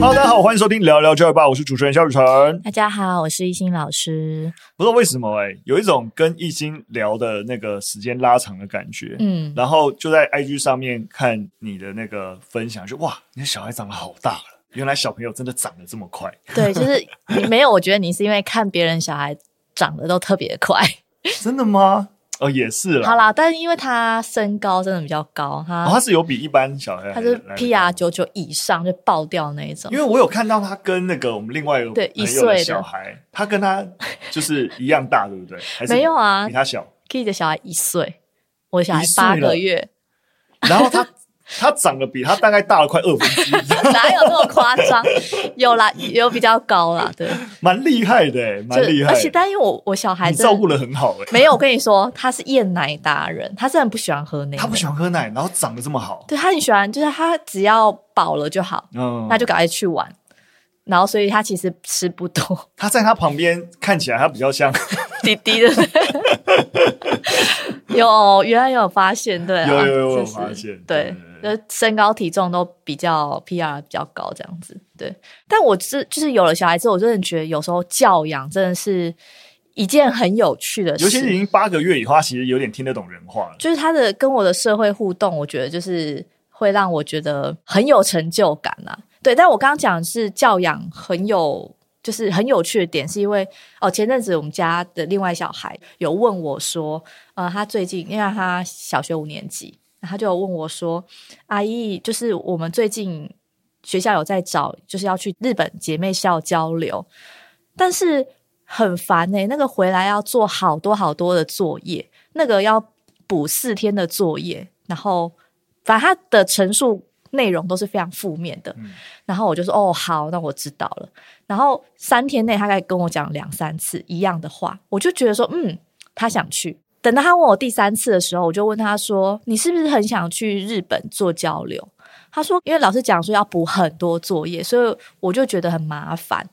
Hello，大家好，欢迎收听聊聊教育吧，我是主持人肖雨辰。大家好，我是艺兴老师。不知道为什么哎、欸，有一种跟艺兴聊的那个时间拉长的感觉。嗯，然后就在 IG 上面看你的那个分享，就哇，你的小孩长得好大了，原来小朋友真的长得这么快。对，就是你 没有，我觉得你是因为看别人小孩长得都特别快。真的吗？哦，也是啦。好啦，但是因为他身高真的比较高，他、哦、他是有比一般小孩，他是 PR 九九以上就爆掉那一种。因为我有看到他跟那个我们另外一个对一岁的小孩，他跟他就是一样大，对不对？还是没有啊，比他小。Key 的小孩一岁，我小孩八个月，然后他。他长得比他大概大了快二分之一，哪有那么夸张？有啦，有比较高啦，对，蛮厉害的，蛮厉害。而且，但因为我我小孩子照顾的很好，哎没有，我跟你说，他是厌奶达人，他真的不喜欢喝奶，他不喜欢喝奶，然后长得这么好，对，他很喜欢，就是他只要饱了就好，嗯，那就赶快去玩。然后，所以他其实吃不多。他在他旁边看起来，他比较像 弟弟的。有，原来有发现，对，有有有发现，对。就身高体重都比较 PR 比较高这样子，对。但我是就是有了小孩之后，我真的觉得有时候教养真的是一件很有趣的事。尤其是已经八个月以后，他其实有点听得懂人话了。就是他的跟我的社会互动，我觉得就是会让我觉得很有成就感啊。对，但我刚刚讲的是教养很有，就是很有趣的点，是因为哦，前阵子我们家的另外小孩有问我说，呃，他最近因为他小学五年级。他就问我说：“阿姨，就是我们最近学校有在找，就是要去日本姐妹校交流，但是很烦呢、那个回来要做好多好多的作业，那个要补四天的作业，然后反正他的陈述内容都是非常负面的。嗯、然后我就说：哦，好，那我知道了。然后三天内他大概跟我讲两三次一样的话，我就觉得说，嗯，他想去。”等到他问我第三次的时候，我就问他说：“你是不是很想去日本做交流？”他说：“因为老师讲说要补很多作业，所以我就觉得很麻烦。”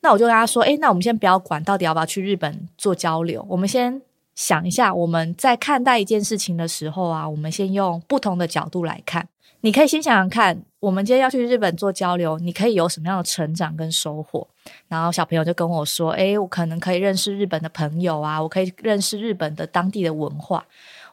那我就跟他说：“诶，那我们先不要管到底要不要去日本做交流，我们先想一下，我们在看待一件事情的时候啊，我们先用不同的角度来看。你可以先想想看。”我们今天要去日本做交流，你可以有什么样的成长跟收获？然后小朋友就跟我说：“诶，我可能可以认识日本的朋友啊，我可以认识日本的当地的文化。”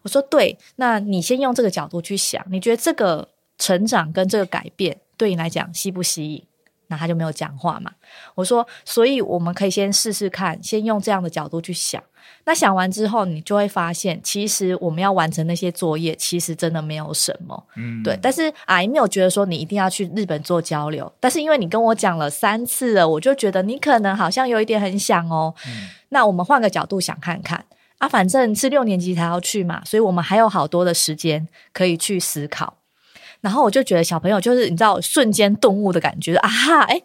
我说：“对，那你先用这个角度去想，你觉得这个成长跟这个改变对你来讲吸不吸引？”那他就没有讲话嘛。我说：“所以我们可以先试试看，先用这样的角度去想。”那想完之后，你就会发现，其实我们要完成那些作业，其实真的没有什么，嗯，对。但是阿姨没有觉得说你一定要去日本做交流，但是因为你跟我讲了三次了，我就觉得你可能好像有一点很想哦。嗯，那我们换个角度想看看啊，反正是六年级才要去嘛，所以我们还有好多的时间可以去思考。然后我就觉得小朋友就是你知道瞬间顿悟的感觉，啊哈，哎，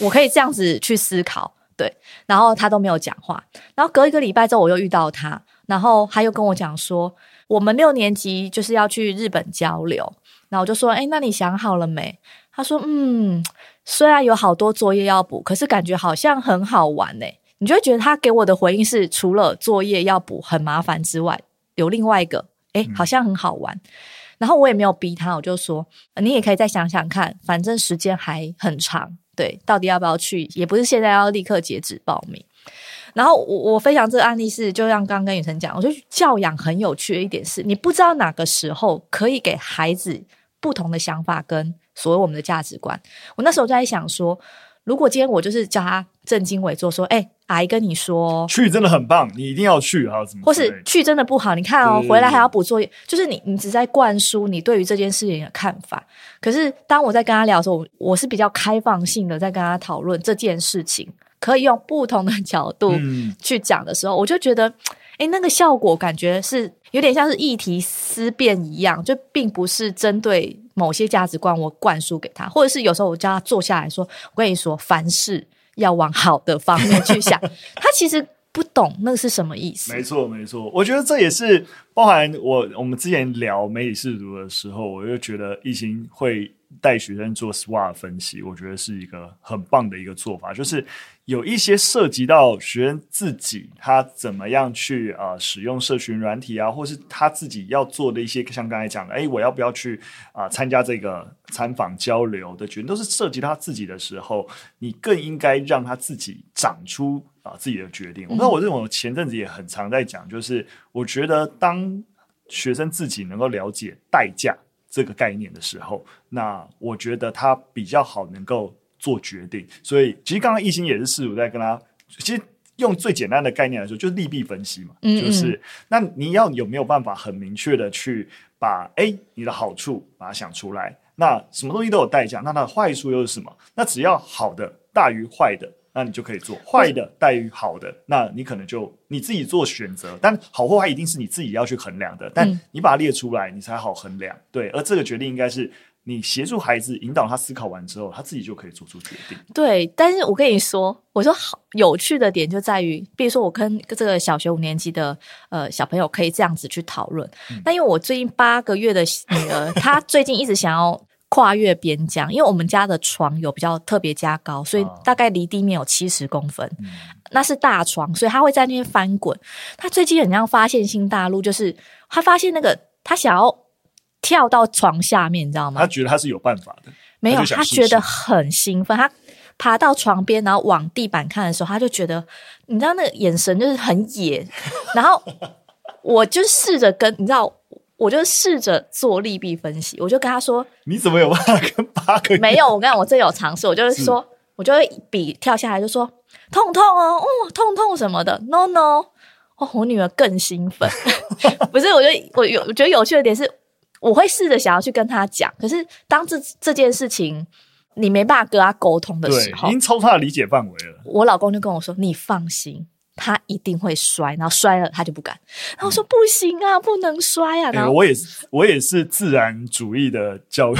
我可以这样子去思考。对，然后他都没有讲话。然后隔一个礼拜之后，我又遇到他，然后他又跟我讲说，我们六年级就是要去日本交流。然后我就说，哎，那你想好了没？他说，嗯，虽然有好多作业要补，可是感觉好像很好玩呢。你就会觉得他给我的回应是，除了作业要补很麻烦之外，有另外一个，哎，好像很好玩。嗯。然后我也没有逼他，我就说，你也可以再想想看，反正时间还很长。对，到底要不要去？也不是现在要立刻截止报名。然后我我分享这个案例是，就像刚刚跟雨辰讲，我觉得教养很有趣的一点是，你不知道哪个时候可以给孩子不同的想法跟所谓我们的价值观。我那时候就在想说，如果今天我就是叫他正襟危坐，说，哎。阿姨跟你说，去真的很棒，你一定要去啊！怎么？或是去真的不好？你看哦，回来还要补作业，就是你，你只在灌输你对于这件事情的看法。可是当我在跟他聊的时候，我我是比较开放性的，在跟他讨论这件事情，可以用不同的角度去讲的时候，嗯、我就觉得，哎，那个效果感觉是有点像是议题思辨一样，就并不是针对某些价值观我灌输给他，或者是有时候我叫他坐下来说，我跟你说，凡事。要往好的方面去想，他其实不懂那个是什么意思。没错，没错，我觉得这也是包含我我们之前聊媒体试读的时候，我就觉得懿心会带学生做 SWOT 分析，我觉得是一个很棒的一个做法，就是。有一些涉及到学生自己他怎么样去啊、呃、使用社群软体啊，或是他自己要做的一些，像刚才讲的，哎，我要不要去啊、呃、参加这个参访交流的决定，都是涉及他自己的时候，你更应该让他自己长出啊、呃、自己的决定。那、嗯、我认为我前阵子也很常在讲，就是我觉得当学生自己能够了解代价这个概念的时候，那我觉得他比较好能够。做决定，所以其实刚刚一心也是试图在跟他，其实用最简单的概念来说，就是利弊分析嘛，嗯嗯就是那你要有没有办法很明确的去把哎你的好处把它想出来，那什么东西都有代价，那它的坏处又是什么？那只要好的大于坏的，那你就可以做；坏的大于好的，那你可能就你自己做选择。但好或坏一定是你自己要去衡量的，但你把它列出来，你才好衡量。对，而这个决定应该是。你协助孩子引导他思考完之后，他自己就可以做出决定。对，但是我跟你说，我说好有趣的点就在于，比如说我跟这个小学五年级的呃小朋友可以这样子去讨论。那、嗯、因为我最近八个月的女儿，她最近一直想要跨越边疆，因为我们家的床有比较特别加高，所以大概离地面有七十公分，嗯、那是大床，所以她会在那边翻滚。她最近很像发现新大陆，就是她发现那个她想要。跳到床下面，你知道吗？他觉得他是有办法的，没有，他，他觉得很兴奋。他爬到床边，然后往地板看的时候，他就觉得，你知道那个眼神就是很野。然后我就试着跟你知道，我就试着做利弊分析。我就跟他说：“你怎么有办法跟八个？”没有，我跟你讲，我真有尝试。我就是说，是我就会比跳下来就说：“痛痛哦，哦，痛痛什么的。”No No，哦，我女儿更兴奋。不是，我觉得我有我觉得有趣的点是。我会试着想要去跟他讲，可是当这这件事情你没办法跟他沟通的时候，已经超出他的理解范围了。我老公就跟我说：“你放心。”他一定会摔，然后摔了他就不敢。然后我说不行啊，不能摔啊。然后、欸、我也是，我也是自然主义的教育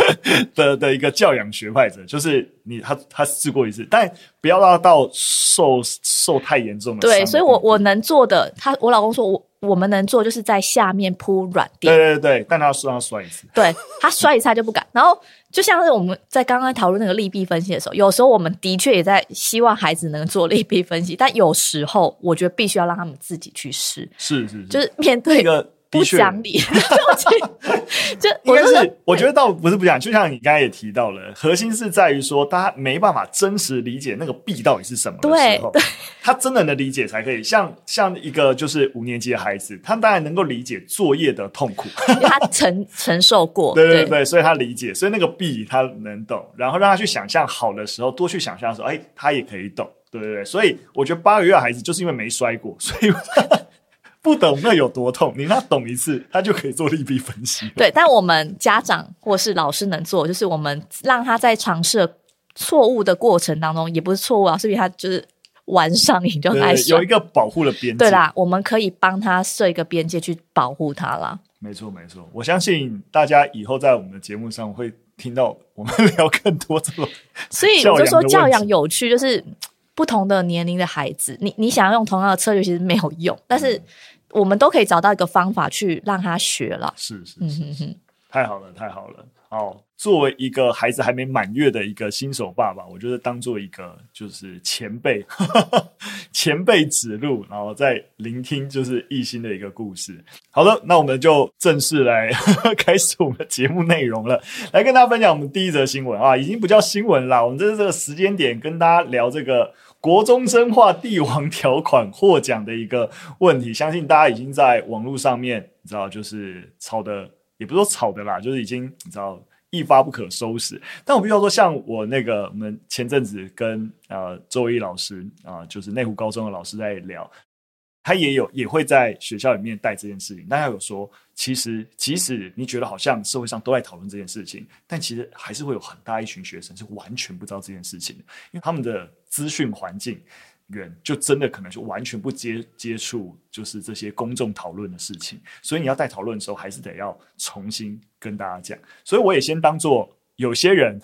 的的一个教养学派者，就是你他他试过一次，但不要让他到受受太严重的。对，所以我我能做的，他我老公说我我们能做就是在下面铺软垫。对对对，但他要让他摔一次，对他摔一次他就不敢。然后。就像是我们在刚刚讨论那个利弊分析的时候，有时候我们的确也在希望孩子能做利弊分析，但有时候我觉得必须要让他们自己去试。是是是，就是面对一个。不讲理，就应该是我觉得倒不是不讲，就像你刚才也提到了，核心是在于说，大家没办法真实理解那个弊到底是什么的时候，他真的能理解才可以。像像一个就是五年级的孩子，他当然能够理解作业的痛苦，他承承受过，对对对，所以他理解，所以那个弊他能懂，然后让他去想象好的时候，多去想象的时候，哎，他也可以懂，对对对。所以我觉得八个月的孩子就是因为没摔过，所以。不懂那有多痛，你让他懂一次，他就可以做利弊分析。对，但我们家长或是老师能做，就是我们让他在尝试错误的过程当中，也不是错误啊，是因为他就是玩上瘾就开始有一个保护的边界。对啦，我们可以帮他设一个边界去保护他啦。没错，没错。我相信大家以后在我们的节目上会听到我们聊更多这种，所以我就说教养有趣，就是不同的年龄的孩子，你你想要用同样的策略，其实没有用，但是。我们都可以找到一个方法去让他学了。是是是是，太好了太好了。好，作为一个孩子还没满月的一个新手爸爸，我觉得当做一个就是前辈，前辈指路，然后再聆听就是懿心的一个故事。好的，那我们就正式来 开始我们的节目内容了，来跟大家分享我们第一则新闻啊，已经不叫新闻啦，我们这是这个时间点跟大家聊这个。国中生化帝王条款获奖的一个问题，相信大家已经在网络上面，你知道，就是吵的，也不是说吵的啦，就是已经你知道一发不可收拾。但我必须要说，像我那个，我们前阵子跟呃周毅老师啊、就是内湖高中的老师在聊。他也有也会在学校里面带这件事情，但他有说，其实即使你觉得好像社会上都在讨论这件事情，但其实还是会有很大一群学生是完全不知道这件事情的，因为他们的资讯环境远，就真的可能就完全不接接触，就是这些公众讨论的事情。所以你要带讨论的时候，还是得要重新跟大家讲。所以我也先当做有些人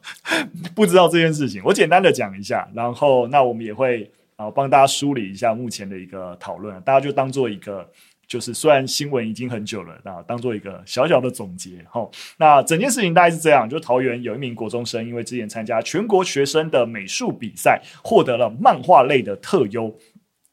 不知道这件事情，我简单的讲一下，然后那我们也会。啊，帮大家梳理一下目前的一个讨论，大家就当做一个。就是虽然新闻已经很久了，那当做一个小小的总结。哈，那整件事情大概是这样：就桃园有一名国中生，因为之前参加全国学生的美术比赛，获得了漫画类的特优。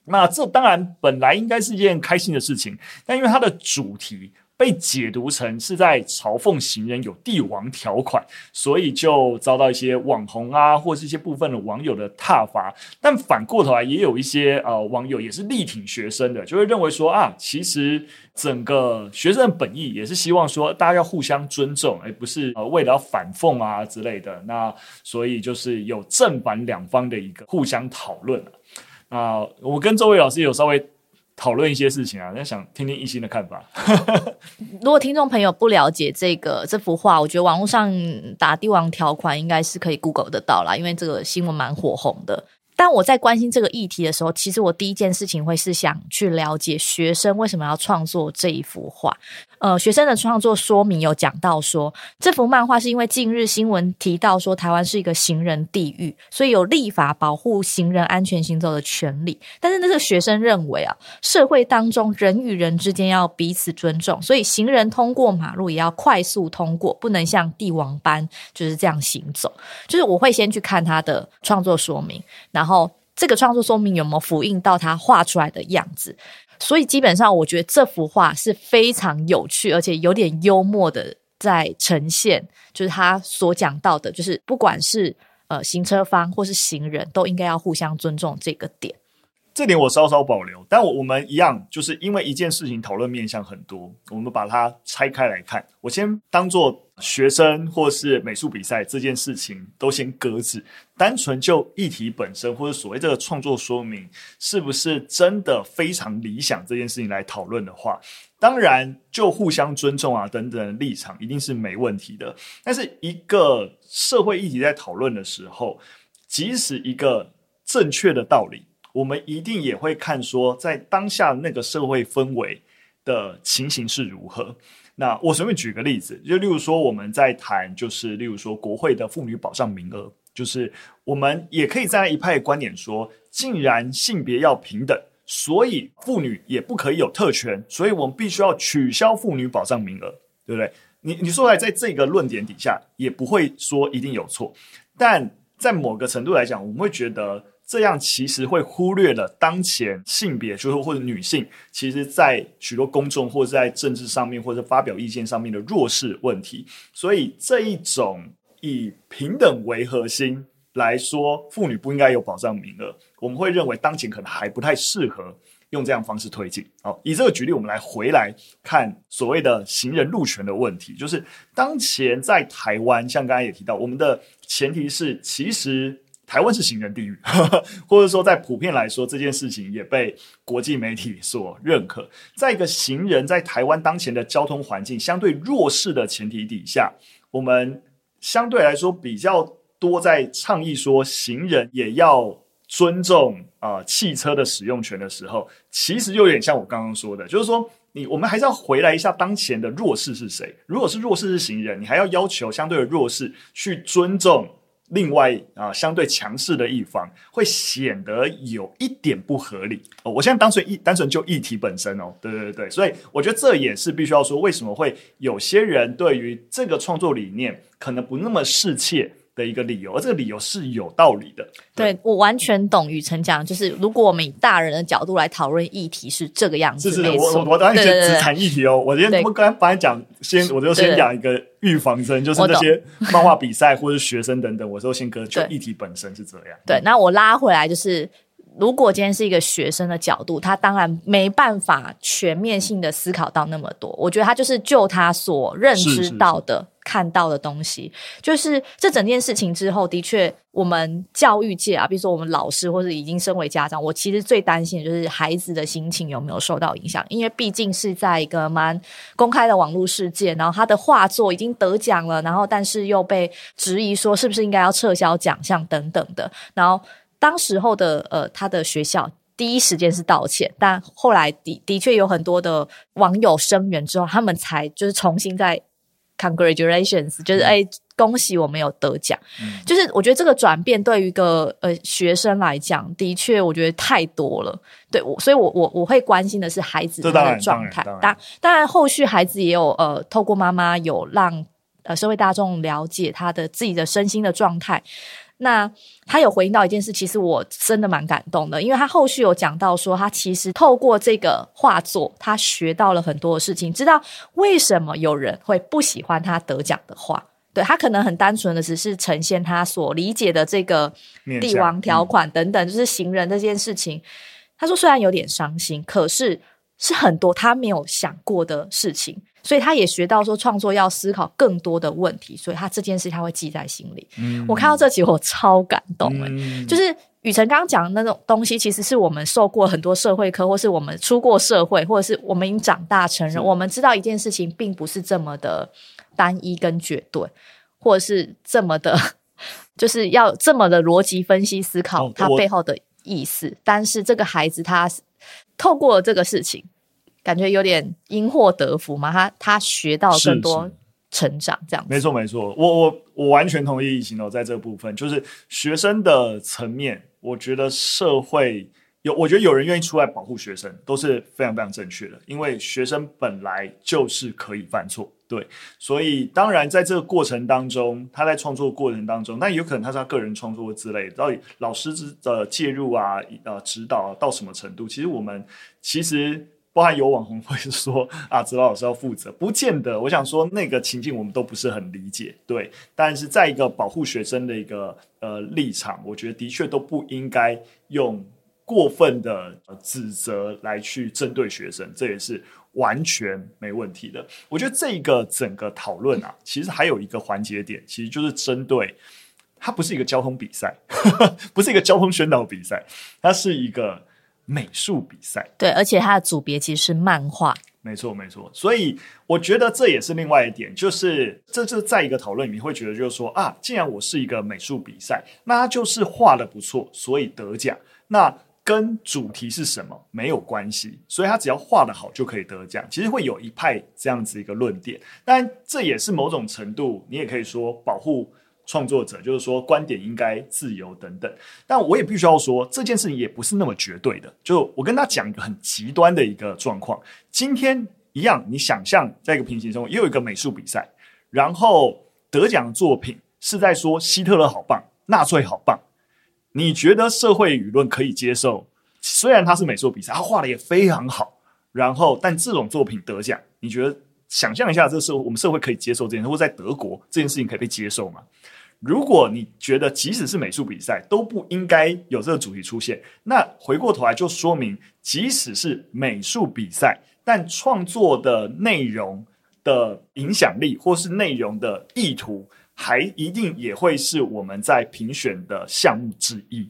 那这当然本来应该是一件开心的事情，但因为它的主题。被解读成是在嘲讽行人有帝王条款，所以就遭到一些网红啊，或是一些部分的网友的挞伐。但反过头来，也有一些呃网友也是力挺学生的，就会认为说啊，其实整个学生的本意也是希望说大家要互相尊重，而不是呃为了要反讽啊之类的。那所以就是有正反两方的一个互相讨论啊。我跟周伟老师有稍微。讨论一些事情啊，那想听听一心的看法。如果听众朋友不了解这个这幅画，我觉得网络上打帝王条款应该是可以 Google 得到啦，因为这个新闻蛮火红的。但我在关心这个议题的时候，其实我第一件事情会是想去了解学生为什么要创作这一幅画。呃，学生的创作说明有讲到说，这幅漫画是因为近日新闻提到说台湾是一个行人地狱，所以有立法保护行人安全行走的权利。但是那个学生认为啊，社会当中人与人之间要彼此尊重，所以行人通过马路也要快速通过，不能像帝王般就是这样行走。就是我会先去看他的创作说明，然后这个创作说明有没有复印到他画出来的样子。所以基本上，我觉得这幅画是非常有趣，而且有点幽默的在呈现，就是他所讲到的，就是不管是呃行车方或是行人，都应该要互相尊重这个点。这点我稍稍保留，但我我们一样，就是因为一件事情讨论面向很多，我们把它拆开来看。我先当做学生或是美术比赛这件事情都先搁置，单纯就议题本身或者所谓这个创作说明是不是真的非常理想这件事情来讨论的话，当然就互相尊重啊等等立场一定是没问题的。但是一个社会议题在讨论的时候，即使一个正确的道理。我们一定也会看说，在当下那个社会氛围的情形是如何。那我随便举个例子，就例如说我们在谈，就是例如说国会的妇女保障名额，就是我们也可以站在一派观点说，既然性别要平等，所以妇女也不可以有特权，所以我们必须要取消妇女保障名额，对不对？你你说来，在这个论点底下，也不会说一定有错，但在某个程度来讲，我们会觉得。这样其实会忽略了当前性别，就是或者女性，其实在许多公众或者在政治上面或者发表意见上面的弱势问题。所以这一种以平等为核心来说，妇女不应该有保障名额，我们会认为当前可能还不太适合用这样方式推进。好，以这个举例，我们来回来看所谓的行人路权的问题，就是当前在台湾，像刚才也提到，我们的前提是其实。台湾是行人地狱，或者说在普遍来说，这件事情也被国际媒体所认可。在一个行人在台湾当前的交通环境相对弱势的前提底下，我们相对来说比较多在倡议说，行人也要尊重啊、汽车的使用权的时候，其实就有点像我刚刚说的，就是说你我们还是要回来一下当前的弱势是谁。如果是弱势是行人，你还要要求相对的弱势去尊重。另外啊，相对强势的一方会显得有一点不合理哦。我现在单纯一单纯就议题本身哦，对对对，所以我觉得这也是必须要说，为什么会有些人对于这个创作理念可能不那么适切。的一个理由，而这个理由是有道理的。对，对我完全懂雨辰讲，就是如果我们以大人的角度来讨论议题是这个样子。是是，我我当然先只谈议题哦。我今天我刚才本来讲先，我就先讲一个预防针，就是那些漫画比赛或者学生等等，我说先搁就议题本身是这样。对，那我拉回来就是。如果今天是一个学生的角度，他当然没办法全面性的思考到那么多。我觉得他就是就他所认知到的、看到的东西，就是这整件事情之后，的确，我们教育界啊，比如说我们老师或者已经身为家长，我其实最担心的就是孩子的心情有没有受到影响，因为毕竟是在一个蛮公开的网络世界，然后他的画作已经得奖了，然后但是又被质疑说是不是应该要撤销奖项等等的，然后。当时候的呃，他的学校第一时间是道歉，但后来的的确有很多的网友声援之后，他们才就是重新再 congratulations，就是哎、嗯，恭喜我们有得奖。嗯、就是我觉得这个转变对于一个呃学生来讲，的确我觉得太多了。对，我所以我我我会关心的是孩子他的状态。当然，当然后续孩子也有呃，透过妈妈有让呃社会大众了解他的自己的身心的状态。那他有回应到一件事，其实我真的蛮感动的，因为他后续有讲到说，他其实透过这个画作，他学到了很多的事情，知道为什么有人会不喜欢他得奖的画。对，他可能很单纯的只是呈现他所理解的这个帝王条款等等，就是行人这件事情。他说虽然有点伤心，可是是很多他没有想过的事情。所以他也学到说，创作要思考更多的问题，所以他这件事他会记在心里。嗯，我看到这集我超感动哎、欸嗯、就是雨辰刚刚讲的那种东西，其实是我们受过很多社会课，或是我们出过社会，或者是我们已经长大成人，我们知道一件事情并不是这么的单一跟绝对，或者是这么的，就是要这么的逻辑分析思考它背后的意思。哦、但是这个孩子他透过了这个事情。感觉有点因祸得福嘛，他他学到更多成长，这样子。没错没错，我我我完全同意型哦，在这部分，就是学生的层面，我觉得社会有，我觉得有人愿意出来保护学生，都是非常非常正确的，因为学生本来就是可以犯错，对，所以当然在这个过程当中，他在创作过程当中，那有可能他是他个人创作之类的，到底老师之的介入啊，呃，指导到什么程度？其实我们其实。包含有网红会说 啊，指导老师要负责，不见得。我想说，那个情境我们都不是很理解，对。但是在一个保护学生的一个呃立场，我觉得的确都不应该用过分的指责来去针对学生，这也是完全没问题的。我觉得这个整个讨论啊，其实还有一个环节点，其实就是针对它不是一个交通比赛，不是一个交通宣导比赛，它是一个。美术比赛，对，而且它的组别其实是漫画，没错没错，所以我觉得这也是另外一点，就是这就是在一个讨论里面会觉得，就是说啊，既然我是一个美术比赛，那它就是画的不错，所以得奖，那跟主题是什么没有关系，所以他只要画的好就可以得奖。其实会有一派这样子一个论点，但这也是某种程度，你也可以说保护。创作者就是说，观点应该自由等等，但我也必须要说，这件事情也不是那么绝对的。就我跟他讲一个很极端的一个状况，今天一样，你想象在一个平行中，又有一个美术比赛，然后得奖的作品是在说希特勒好棒，纳粹好棒，你觉得社会舆论可以接受？虽然他是美术比赛，他画的也非常好，然后但这种作品得奖，你觉得想象一下，这是我们社会可以接受这件事，或在德国这件事情可以被接受吗？如果你觉得即使是美术比赛都不应该有这个主题出现，那回过头来就说明，即使是美术比赛，但创作的内容的影响力或是内容的意图，还一定也会是我们在评选的项目之一。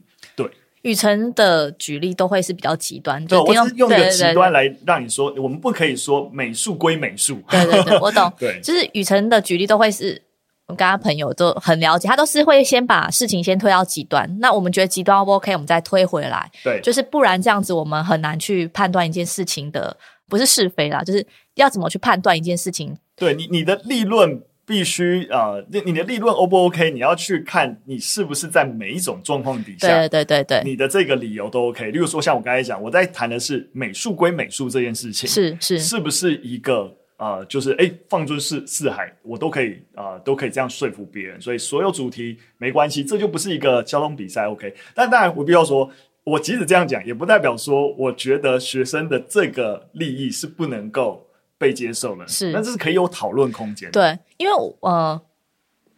对，宇辰的举例都会是比较极端，对，我是用一个极端来让你说，我们不可以说美术归美术。对对对，我懂。对，就是雨辰的举例都会是。我跟他朋友都很了解，他都是会先把事情先推到极端。那我们觉得极端 O 不 OK，我们再推回来。对，就是不然这样子，我们很难去判断一件事情的不是是非啦，就是要怎么去判断一件事情。对你，你的立论必须呃，你你的利润 O 不 OK，你要去看你是不是在每一种状况底下，对对对对，你的这个理由都 OK。例如说，像我刚才讲，我在谈的是美术归美术这件事情，是是，是不是一个？啊、呃，就是哎，放诸四四海，我都可以啊、呃，都可以这样说服别人。所以所有主题没关系，这就不是一个交通比赛，OK。但当然，我必须要说，我即使这样讲，也不代表说我觉得学生的这个利益是不能够被接受了。是，那这是可以有讨论空间。对，因为呃，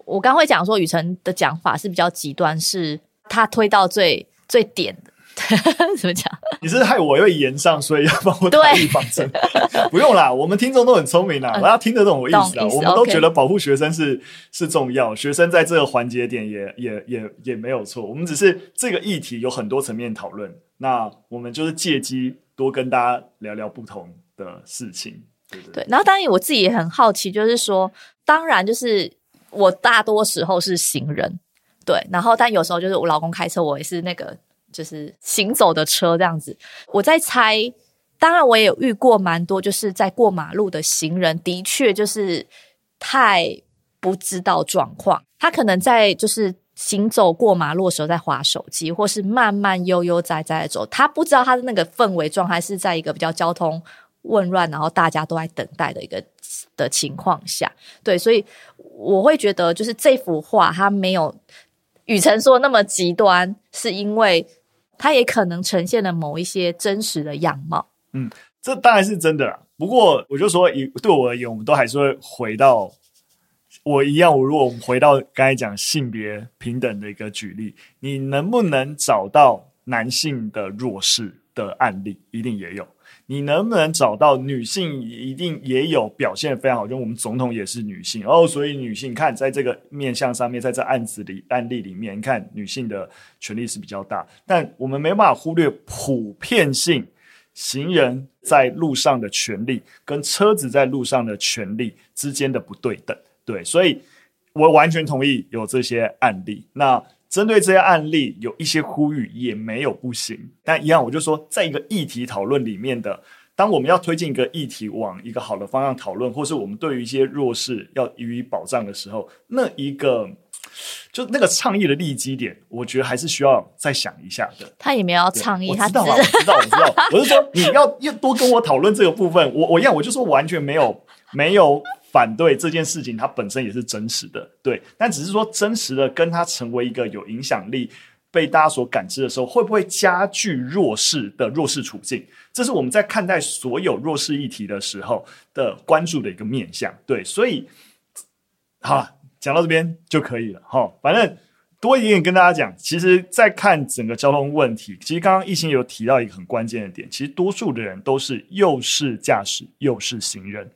我刚会讲说雨辰的讲法是比较极端，是他推到最最点的。怎么讲？你是害我又延上，所以要帮我打预防针？不用啦，我们听众都很聪明啦，大、嗯、家听得懂我意思啊。我们都觉得保护学生是、okay. 是重要，学生在这个环节点也也也也没有错。我们只是这个议题有很多层面讨论，那我们就是借机多跟大家聊聊不同的事情，对，然后当然我自己也很好奇，就是说，当然就是我大多时候是行人，对，然后但有时候就是我老公开车，我也是那个。就是行走的车这样子，我在猜。当然，我也有遇过蛮多，就是在过马路的行人，的确就是太不知道状况，他可能在就是行走过马路的时候在滑手机，或是慢慢悠悠哉哉的走，他不知道他的那个氛围状态是在一个比较交通混乱，然后大家都在等待的一个的情况下，对，所以我会觉得就是这幅画它没有宇晨说那么极端，是因为它也可能呈现了某一些真实的样貌。嗯，这当然是真的啦。不过我就说，以对我而言，我们都还是会回到我一样。我如果我们回到刚才讲性别平等的一个举例，你能不能找到男性的弱势的案例？一定也有。你能不能找到女性一定也有表现非常好？就我们总统也是女性哦，所以女性看在这个面向上面，在这案子里案例里面，你看女性的权利是比较大，但我们没办法忽略普遍性行人在路上的权利跟车子在路上的权利之间的不对等。对，所以我完全同意有这些案例。那。针对这些案例，有一些呼吁也没有不行，但一样，我就说，在一个议题讨论里面的，当我们要推进一个议题往一个好的方向讨论，或是我们对于一些弱势要予以保障的时候，那一个就那个倡议的立基点，我觉得还是需要再想一下的。他也没有要倡议，他知道啊，我知道，我知道，我是说你要要多跟我讨论这个部分，我我一样，我就说完全没有没有。反对这件事情，它本身也是真实的，对，但只是说真实的跟它成为一个有影响力、被大家所感知的时候，会不会加剧弱势的弱势处境？这是我们在看待所有弱势议题的时候的关注的一个面向，对，所以好了，讲到这边就可以了，哈，反正多一点点跟大家讲，其实，在看整个交通问题，其实刚刚一心有提到一个很关键的点，其实多数的人都是又是驾驶又是行人。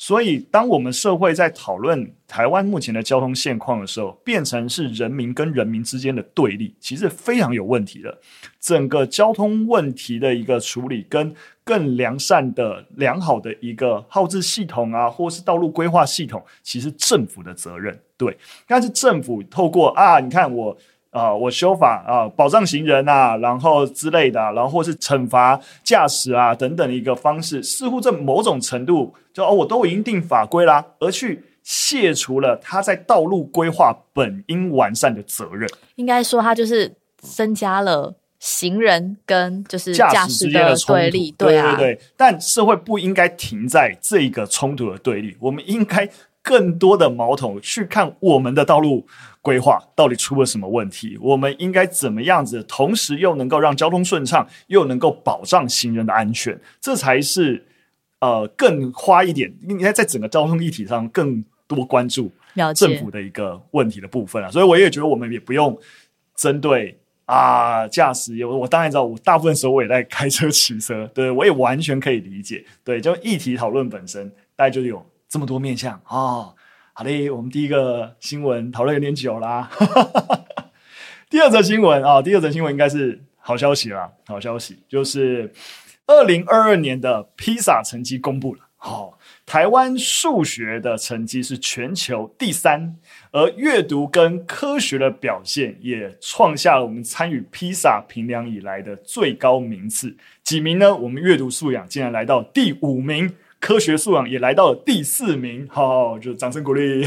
所以，当我们社会在讨论台湾目前的交通现况的时候，变成是人民跟人民之间的对立，其实非常有问题的。整个交通问题的一个处理，跟更良善的、良好的一个号志系统啊，或是道路规划系统，其实政府的责任。对，但是政府透过啊，你看我。啊，我修法啊，保障行人啊，然后之类的，然后或是惩罚驾驶啊等等的一个方式，似乎在某种程度就哦，我都已经定法规啦，而去卸除了他在道路规划本应完善的责任。应该说，他就是增加了行人跟就是驾驶之间的对立，对啊，对对对。但社会不应该停在这一个冲突的对立，我们应该更多的矛头去看我们的道路。规划到底出了什么问题？我们应该怎么样子，同时又能够让交通顺畅，又能够保障行人的安全？这才是呃更花一点，应该在整个交通议题上更多关注政府的一个问题的部分啊。所以我也觉得我们也不用针对啊驾驶，我我当然知道，我大部分时候我也在开车骑车，对，我也完全可以理解。对，就议题讨论本身，大概就有这么多面向。哦好嘞，我们第一个新闻讨论有点久啦。第二则新闻啊，第二则新闻应该是好消息啦。好消息就是二零二二年的披萨成绩公布了。好，台湾数学的成绩是全球第三，而阅读跟科学的表现也创下了我们参与披萨评量以来的最高名次。几名呢？我们阅读素养竟然来到第五名。科学素养也来到了第四名，好，好，就掌声鼓励。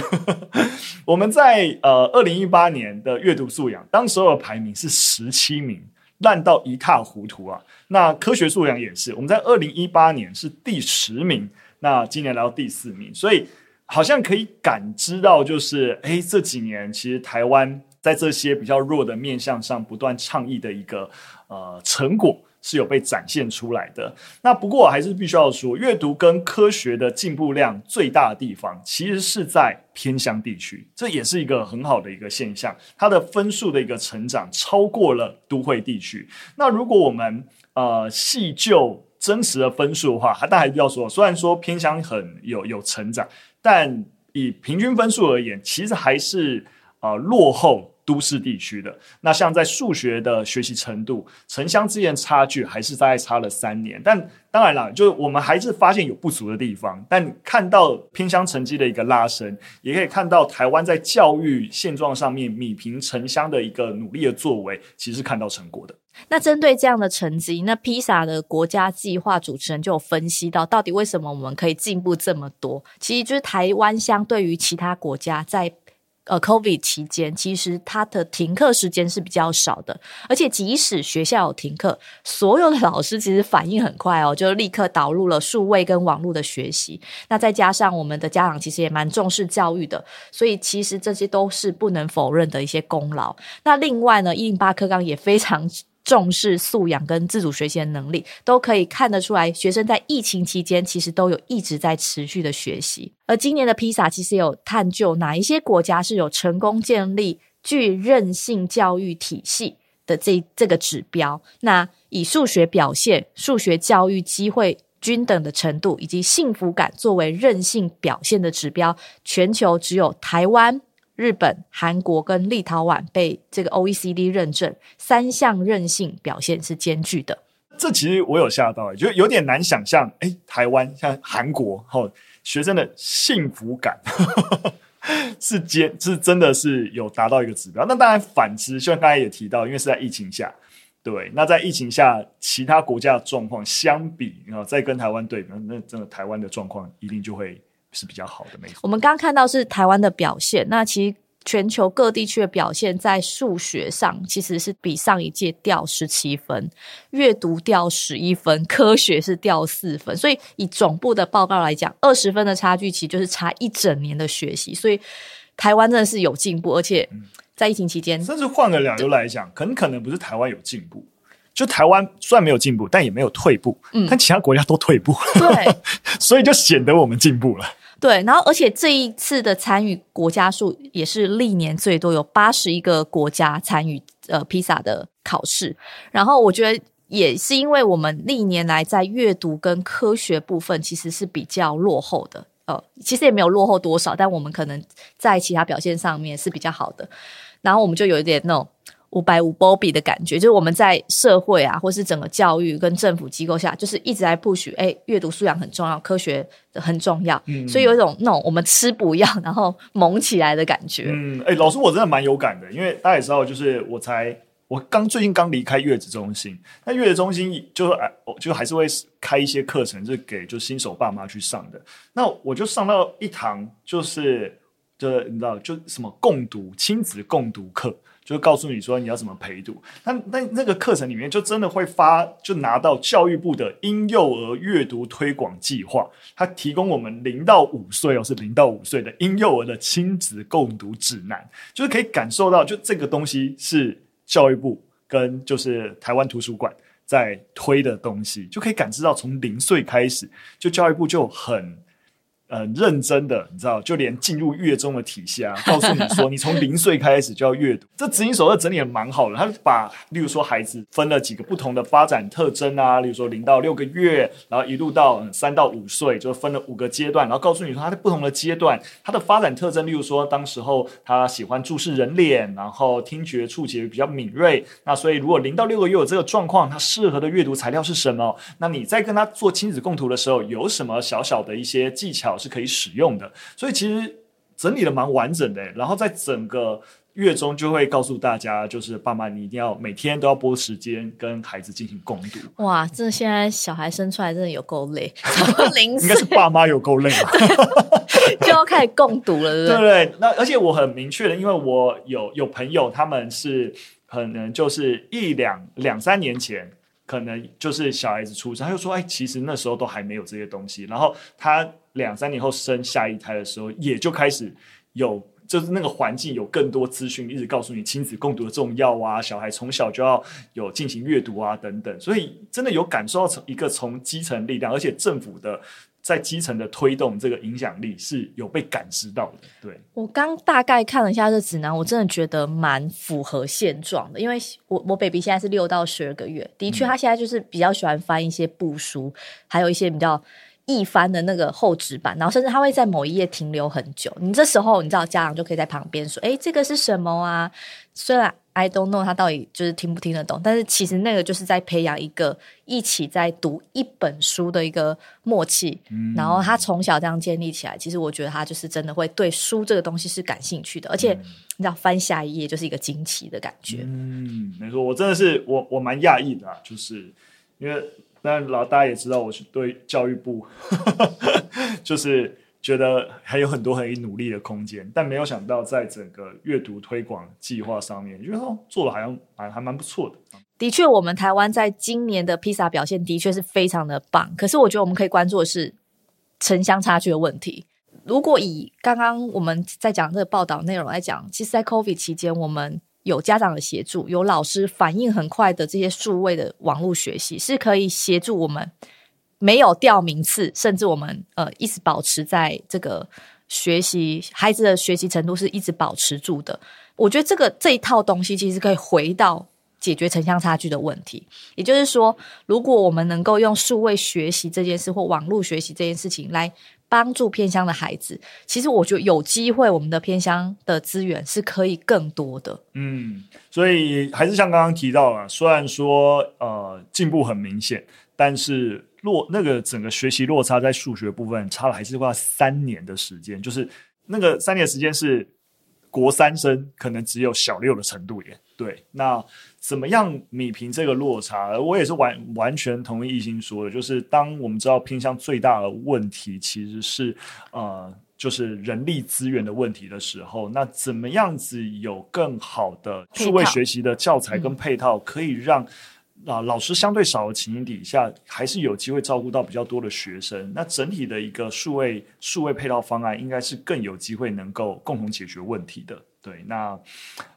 我们在呃二零一八年的阅读素养，当时候的排名是十七名，烂到一塌糊涂啊。那科学素养也是，我们在二零一八年是第十名，那今年来到第四名，所以好像可以感知到，就是诶，这几年其实台湾在这些比较弱的面向上不断倡议的一个呃成果。是有被展现出来的。那不过我还是必须要说，阅读跟科学的进步量最大的地方，其实是在偏乡地区，这也是一个很好的一个现象。它的分数的一个成长超过了都会地区。那如果我们呃细究真实的分数的话，还但还是要说，虽然说偏乡很有有成长，但以平均分数而言，其实还是呃落后。都市地区的那，像在数学的学习程度，城乡之间差距还是大概差了三年。但当然了，就是我们还是发现有不足的地方。但看到偏乡成绩的一个拉升，也可以看到台湾在教育现状上面米平城乡的一个努力的作为，其实是看到成果的。那针对这样的成绩，那披萨的国家计划主持人就有分析到，到底为什么我们可以进步这么多？其实就是台湾相对于其他国家在。呃，COVID 期间，其实它的停课时间是比较少的，而且即使学校有停课，所有的老师其实反应很快哦，就立刻导入了数位跟网络的学习。那再加上我们的家长其实也蛮重视教育的，所以其实这些都是不能否认的一些功劳。那另外呢，一零八课纲也非常。重视素养跟自主学习的能力，都可以看得出来。学生在疫情期间其实都有一直在持续的学习。而今年的披萨其实有探究哪一些国家是有成功建立具韧性教育体系的这这个指标。那以数学表现、数学教育机会均等的程度以及幸福感作为韧性表现的指标，全球只有台湾。日本、韩国跟立陶宛被这个 OECD 认证，三项韧性表现是兼具的。这其实我有吓到，就有点难想象。哎，台湾像韩国，哦，学生的幸福感 是兼是真的是有达到一个指标。那当然反之，就像刚才也提到，因为是在疫情下，对，那在疫情下，其他国家的状况相比，然后再跟台湾对比，那真的台湾的状况一定就会。是比较好的，没错。我们刚刚看到是台湾的表现，那其实全球各地区的表现在数学上其实是比上一届掉十七分，阅读掉十一分，科学是掉四分。所以以总部的报告来讲，二十分的差距其实就是差一整年的学习。所以台湾真的是有进步，而且在疫情期间，甚至换个两流来讲，很可能不是台湾有进步。就台湾虽然没有进步，但也没有退步。嗯，但其他国家都退步，对，所以就显得我们进步了。对，然后而且这一次的参与国家数也是历年最多，有八十一个国家参与呃披萨的考试。然后我觉得也是因为我们历年来在阅读跟科学部分其实是比较落后的，呃，其实也没有落后多少，但我们可能在其他表现上面是比较好的。然后我们就有一点那种。五百五波比的感觉，就是我们在社会啊，或是整个教育跟政府机构下，就是一直在 push，哎，阅读素养很重要，科学很重要，嗯，所以有一种那种我们吃补药然后猛起来的感觉。嗯，哎，老师，我真的蛮有感的，因为大家也知道，就是我才我刚最近刚离开月子中心，那月子中心就哎，就还是会开一些课程，是给就新手爸妈去上的。那我就上到一堂，就是就是你知道，就什么共读亲子共读课。就告诉你说你要怎么陪读，那那那个课程里面就真的会发，就拿到教育部的婴幼儿阅读推广计划，它提供我们零到五岁哦，是零到五岁的婴幼儿的亲子共读指南，就是可以感受到，就这个东西是教育部跟就是台湾图书馆在推的东西，就可以感知到从零岁开始，就教育部就很。呃，认真的，你知道，就连进入月中的体系啊，告诉你说，你从零岁开始就要阅读。这执行手册整理也蛮好的，他把，例如说孩子分了几个不同的发展特征啊，例如说零到六个月，然后一路到三到五岁，就分了五个阶段，然后告诉你说他在不同的阶段，他的发展特征，例如说当时候他喜欢注视人脸，然后听觉触觉比较敏锐，那所以如果零到六个月有这个状况，他适合的阅读材料是什么？那你在跟他做亲子共读的时候，有什么小小的一些技巧？是可以使用的，所以其实整理的蛮完整的。然后在整个月中就会告诉大家，就是爸妈你一定要每天都要拨时间跟孩子进行共读。哇，这现在小孩生出来真的有够累，零应该是爸妈有够累吧，就要开始共读了，对不对？对，那而且我很明确的，因为我有有朋友，他们是可能就是一两两三年前。可能就是小孩子出生，他就说：“哎，其实那时候都还没有这些东西。”然后他两三年后生下一胎的时候，也就开始有，就是那个环境有更多资讯，一直告诉你亲子共读的重要啊，小孩从小就要有进行阅读啊等等。所以真的有感受到从一个从基层力量，而且政府的。在基层的推动，这个影响力是有被感知到的。对，我刚大概看了一下这指南，我真的觉得蛮符合现状的。因为我我 baby 现在是六到十二个月，的确他现在就是比较喜欢翻一些布书，还有一些比较易翻的那个厚纸板，然后甚至他会在某一页停留很久。你这时候，你知道家长就可以在旁边说：“诶，这个是什么啊？”虽然 I don't know 他到底就是听不听得懂，但是其实那个就是在培养一个一起在读一本书的一个默契。嗯，然后他从小这样建立起来，其实我觉得他就是真的会对书这个东西是感兴趣的，而且你知道翻下一页就是一个惊奇的感觉。嗯，没错，我真的是我我蛮讶异的啊，就是因为。那老大家也知道，我是对教育部 就是觉得还有很多可以努力的空间，但没有想到在整个阅读推广计划上面，觉得说做的好像还还蛮不错的。的确，我们台湾在今年的披萨表现的确是非常的棒。可是，我觉得我们可以关注的是城乡差距的问题。如果以刚刚我们在讲这个报道内容来讲，其实，在 COVID 期间，我们有家长的协助，有老师反应很快的这些数位的网络学习，是可以协助我们没有掉名次，甚至我们呃一直保持在这个学习孩子的学习程度是一直保持住的。我觉得这个这一套东西其实可以回到解决城乡差距的问题。也就是说，如果我们能够用数位学习这件事或网络学习这件事情来。帮助偏乡的孩子，其实我觉得有机会，我们的偏乡的资源是可以更多的。嗯，所以还是像刚刚提到了，虽然说呃进步很明显，但是落那个整个学习落差在数学部分差了还是花三年的时间，就是那个三年的时间是国三生可能只有小六的程度耶。对，那。怎么样弭平这个落差？我也是完完全同意一心说的，就是当我们知道偏向最大的问题其实是呃，就是人力资源的问题的时候，那怎么样子有更好的数位学习的教材跟配套，可以让啊、老师相对少的情形底下，还是有机会照顾到比较多的学生？那整体的一个数位数位配套方案，应该是更有机会能够共同解决问题的。对，那。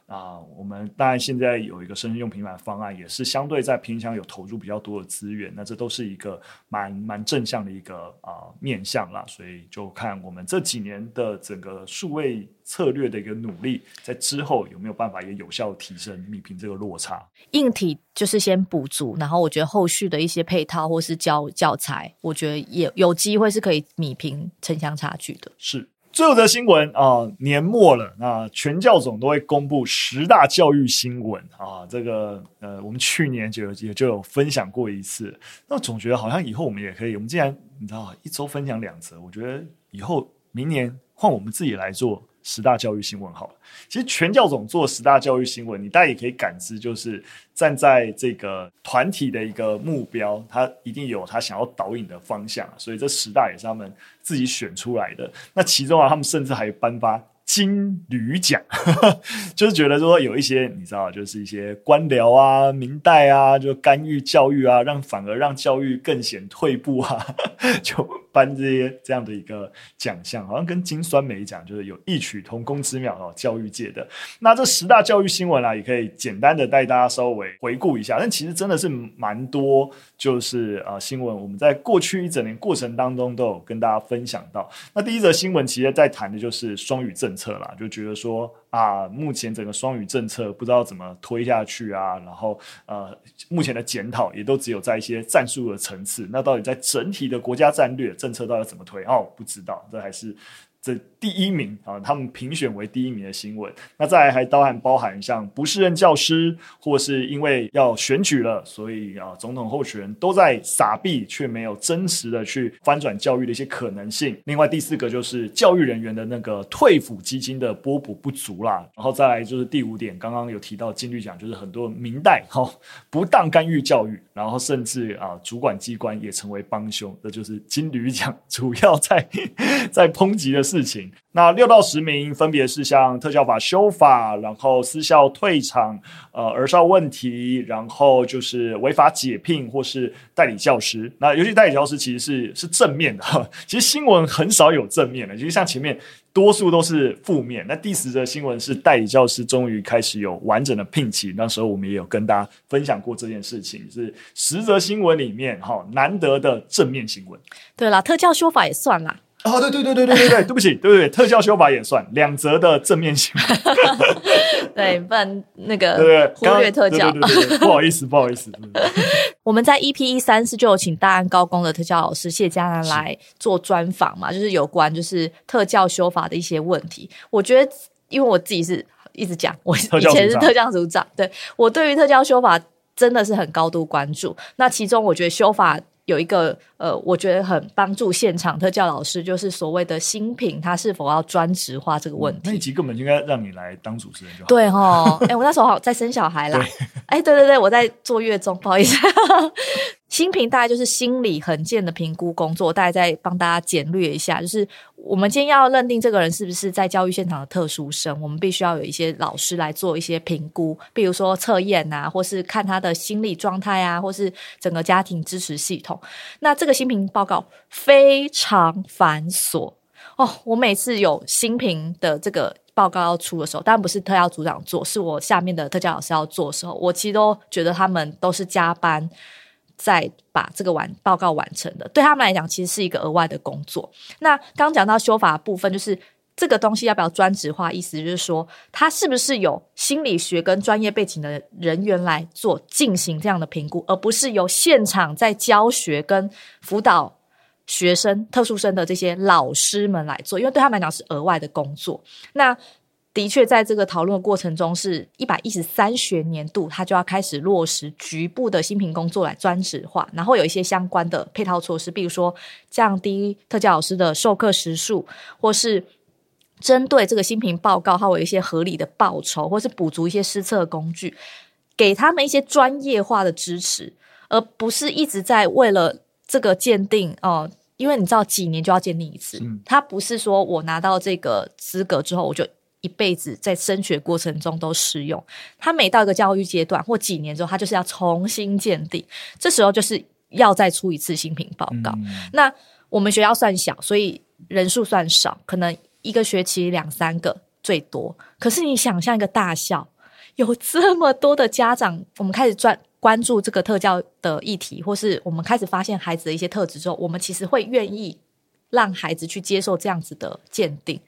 啊，我们当然现在有一个生鲜用平板方案，也是相对在平乡有投入比较多的资源，那这都是一个蛮蛮正向的一个啊面向啦。所以就看我们这几年的整个数位策略的一个努力，在之后有没有办法也有效提升米平这个落差。硬体就是先补足，然后我觉得后续的一些配套或是教教材，我觉得也有机会是可以米平城乡差距的。是。最后的新闻啊，年末了，那全教总都会公布十大教育新闻啊。这个呃，我们去年就有也就有分享过一次。那总觉得好像以后我们也可以，我们既然你知道一周分享两则，我觉得以后明年换我们自己来做。十大教育新闻好了，其实全教总做十大教育新闻，你大家也可以感知，就是站在这个团体的一个目标，他一定有他想要导引的方向，所以这十大也是他们自己选出来的。那其中啊，他们甚至还颁发。金铝奖，就是觉得说有一些你知道，就是一些官僚啊、明代啊，就干预教育啊，让反而让教育更显退步啊，就颁这些这样的一个奖项，好像跟金酸梅奖就是有异曲同工之妙哦。教育界的那这十大教育新闻啊，也可以简单的带大家稍微回顾一下，但其实真的是蛮多，就是呃新闻我们在过去一整年过程当中都有跟大家分享到。那第一则新闻其实在谈的就是双语政策啦，就觉得说啊，目前整个双语政策不知道怎么推下去啊，然后呃，目前的检讨也都只有在一些战术的层次，那到底在整体的国家战略政策到底怎么推哦，不知道，这还是。这第一名啊，他们评选为第一名的新闻。那再来还包含包含像不适任教师，或是因为要选举了，所以啊，总统候选人都在撒币，却没有真实的去翻转教育的一些可能性。另外第四个就是教育人员的那个退抚基金的拨补不足啦。然后再来就是第五点，刚刚有提到金铝奖，就是很多民代哈不当干预教育，然后甚至啊主管机关也成为帮凶，这就是金铝奖主要在 在抨击的是事情。那六到十名分别是像特教法修法，然后私校退场，呃，儿少问题，然后就是违法解聘或是代理教师。那尤其代理教师其实是是正面的，其实新闻很少有正面的，其实像前面多数都是负面。那第十则新闻是代理教师终于开始有完整的聘期，那时候我们也有跟大家分享过这件事情，是十则新闻里面哈难得的正面新闻。对啦，特教修法也算啦。哦，对对对对对对对，对不起，对不 对？特效修法也算两折的正面新闻。对，不然那个忽略特效，对对对对对不好意思，不好意思。我们在 EP 一三四就有请大安高工的特教老师谢佳楠来做专访嘛，就是有关就是特教修法的一些问题。我觉得，因为我自己是一直讲，我以前是特教组长，对我对于特教修法真的是很高度关注。那其中，我觉得修法。有一个呃，我觉得很帮助现场特教老师，就是所谓的新品，他是否要专职化这个问题。嗯、那一集根本就应该让你来当主持人就好。对哦，哎、欸，我那时候好在生小孩啦，哎对对对，我在坐月中，不好意思。新评大概就是心理横鉴的评估工作，大概再帮大家简略一下，就是我们今天要认定这个人是不是在教育现场的特殊生，我们必须要有一些老师来做一些评估，比如说测验啊，或是看他的心理状态啊，或是整个家庭支持系统。那这个新评报告非常繁琐哦，我每次有新评的这个报告要出的时候，当然不是特教组长做，是我下面的特教老师要做的时候，我其实都觉得他们都是加班。再把这个完报告完成的，对他们来讲，其实是一个额外的工作。那刚讲到修法部分，就是这个东西要不要专职化？意思就是说，他是不是有心理学跟专业背景的人员来做进行这样的评估，而不是由现场在教学跟辅导学生、特殊生的这些老师们来做？因为对他们来讲是额外的工作。那的确，在这个讨论的过程中，是一百一十三学年度，他就要开始落实局部的新评工作来专职化，然后有一些相关的配套措施，比如说降低特教老师的授课时数，或是针对这个新评报告，它有一些合理的报酬，或是补足一些施测工具，给他们一些专业化的支持，而不是一直在为了这个鉴定哦、呃，因为你知道几年就要鉴定一次，他不是说我拿到这个资格之后我就。一辈子在升学过程中都适用，他每到一个教育阶段或几年之后，他就是要重新鉴定，这时候就是要再出一次新品报告。嗯、那我们学校算小，所以人数算少，可能一个学期两三个最多。可是你想象一个大校，有这么多的家长，我们开始专关注这个特教的议题，或是我们开始发现孩子的一些特质之后，我们其实会愿意让孩子去接受这样子的鉴定。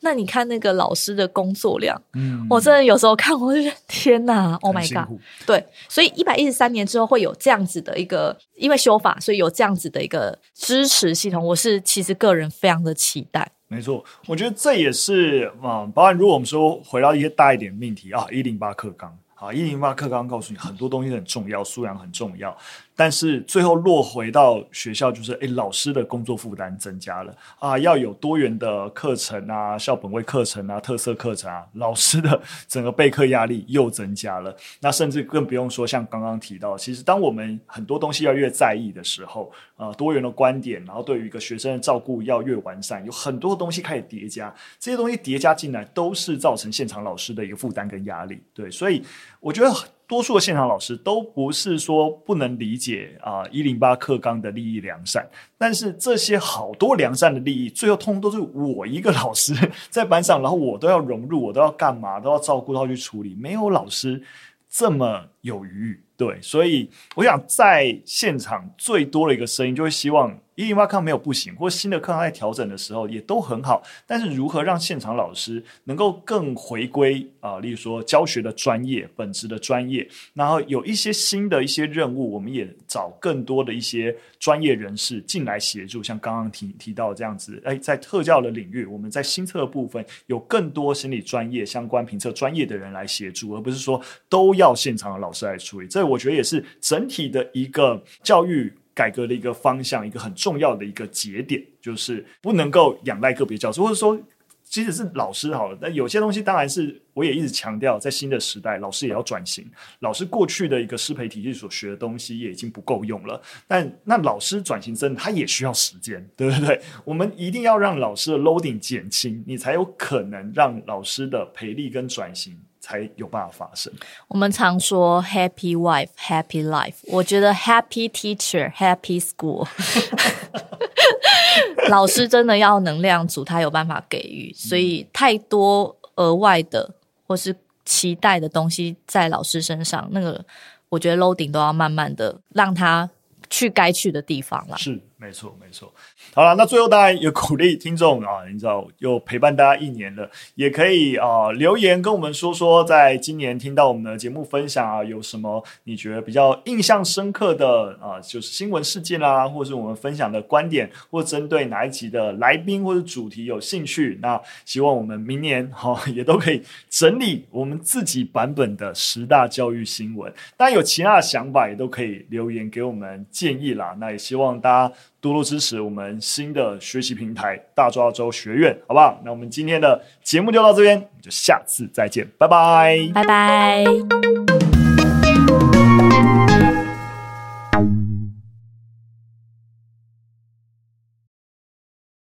那你看那个老师的工作量，嗯，我真的有时候看我就觉得天哪，Oh my god！对，所以一百一十三年之后会有这样子的一个，因为修法，所以有这样子的一个支持系统，我是其实个人非常的期待。没错，我觉得这也是啊，包含如果我们说回到一些大一点命题啊，一零八课纲，啊，一零八课纲告诉你很多东西很重要，素养很重要。但是最后落回到学校，就是诶，老师的工作负担增加了啊，要有多元的课程啊，校本位课程啊，特色课程啊，老师的整个备课压力又增加了。那甚至更不用说，像刚刚提到，其实当我们很多东西要越在意的时候，啊，多元的观点，然后对于一个学生的照顾要越完善，有很多东西开始叠加，这些东西叠加进来，都是造成现场老师的一个负担跟压力。对，所以我觉得。多数的现场老师都不是说不能理解啊一零八课纲的利益良善，但是这些好多良善的利益，最后通通都是我一个老师 在班上，然后我都要融入，我都要干嘛，都要照顾，都要去处理，没有老师这么有余。对，所以我想在现场最多的一个声音，就会希望。一零八课没有不行，或新的课堂在调整的时候也都很好。但是如何让现场老师能够更回归啊、例如说教学的专业、本质的专业，然后有一些新的一些任务，我们也找更多的一些专业人士进来协助。像刚刚提提到这样子，哎，在特教的领域，我们在新测的部分有更多心理专业相关评测专业的人来协助，而不是说都要现场的老师来处理。这我觉得也是整体的一个教育。改革的一个方向，一个很重要的一个节点，就是不能够仰赖个别教师，或者说，即使是老师好了，但有些东西当然是我也一直强调，在新的时代，老师也要转型。老师过去的一个师培体系所学的东西也已经不够用了，但那老师转型真的他也需要时间，对不对？我们一定要让老师的 loading 减轻，你才有可能让老师的培力跟转型。才有办法发生。我们常说 “happy wife, happy life”，我觉得 “happy teacher, happy school”。老师真的要能量足，他有办法给予，所以太多额外的或是期待的东西在老师身上，那个我觉得 loading 都要慢慢的让他去该去的地方了。是。没错，没错。好了，那最后当然也鼓励听众啊，你知道又陪伴大家一年了，也可以啊留言跟我们说说，在今年听到我们的节目分享啊，有什么你觉得比较印象深刻的啊，就是新闻事件啦，或者是我们分享的观点，或针对哪一集的来宾或者主题有兴趣，那希望我们明年哈、也都可以整理我们自己版本的十大教育新闻。当然有其他的想法，也都可以留言给我们建议啦。那也希望大家。多多支持我们新的学习平台大抓周学院，好不好？那我们今天的节目就到这边，就下次再见，拜拜，拜拜。